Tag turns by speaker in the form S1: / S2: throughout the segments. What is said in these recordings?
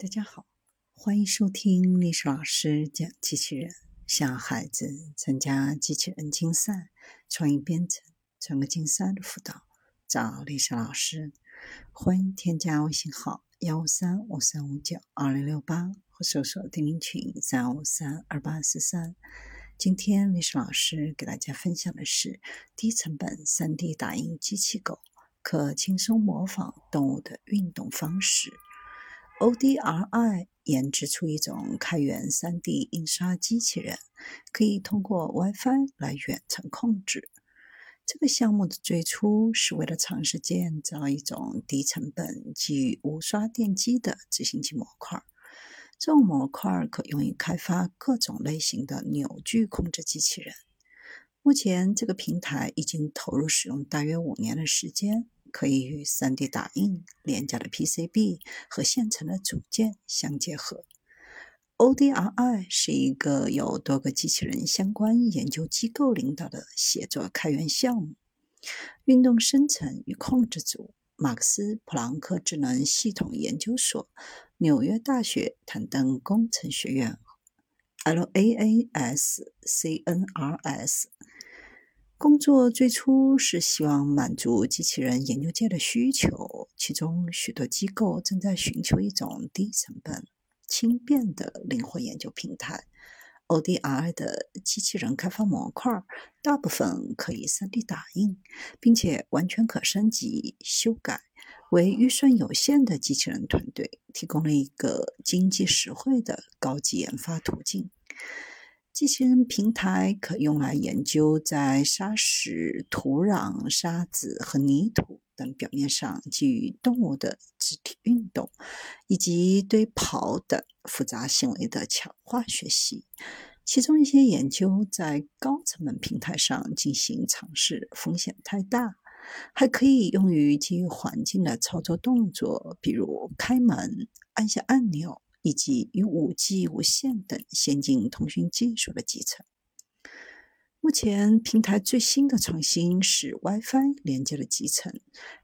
S1: 大家好，欢迎收听历史老师讲机器人，向孩子参加机器人竞赛、创意编程、创客竞赛的辅导，找历史老师。欢迎添加微信号幺五三五三五九二零六八，或搜索钉钉群三五三二八四三。今天历史老师给大家分享的是低成本三 D 打印机器狗，可轻松模仿动物的运动方式。ODRI 研制出一种开源 3D 印刷机器人，可以通过 WiFi 来远程控制。这个项目的最初是为了尝试建造一种低成本、基于无刷电机的执行机模块。这种模块可用于开发各种类型的扭矩控制机器人。目前，这个平台已经投入使用大约五年的时间。可以与 3D 打印、廉价的 PCB 和现成的组件相结合。ODRI 是一个由多个机器人相关研究机构领导的协作开源项目。运动生成与控制组、马克思普朗克智能系统研究所、纽约大学坦登工程学院 （LAAS-CNRS）。工作最初是希望满足机器人研究界的需求，其中许多机构正在寻求一种低成本、轻便的灵活研究平台。ODR 的机器人开发模块大部分可以 3D 打印，并且完全可升级修改，为预算有限的机器人团队提供了一个经济实惠的高级研发途径。机器人平台可用来研究在沙石、土壤、沙子和泥土等表面上基于动物的肢体运动，以及对跑等复杂行为的强化学习。其中一些研究在高成本平台上进行尝试，风险太大。还可以用于基于环境的操作动作，比如开门、按下按钮。以及与 5G、无线等先进通讯技术的集成。目前，平台最新的创新是 WiFi 连接的集成。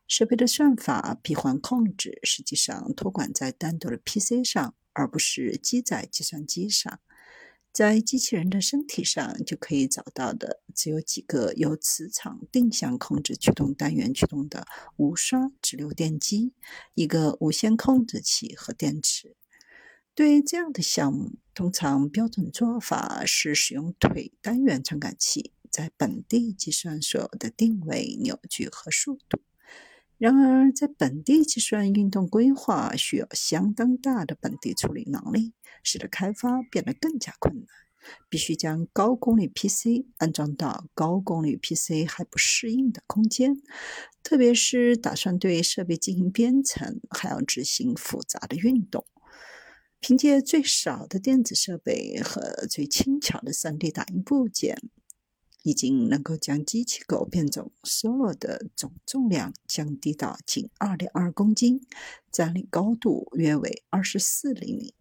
S1: 设备的算法闭环控制实际上托管在单独的 PC 上，而不是机载计算机上。在机器人的身体上就可以找到的，只有几个由磁场定向控制驱动单元驱动的无刷直流电机、一个无线控制器和电池。对于这样的项目，通常标准做法是使用腿单元传感器在本地计算所有的定位、扭矩和速度。然而，在本地计算运动规划需要相当大的本地处理能力，使得开发变得更加困难。必须将高功率 PC 安装到高功率 PC 还不适应的空间，特别是打算对设备进行编程，还要执行复杂的运动。凭借最少的电子设备和最轻巧的 3D 打印部件，已经能够将机器狗变种 Solo 的总重量降低到仅2.2公斤，站立高度约为24厘米。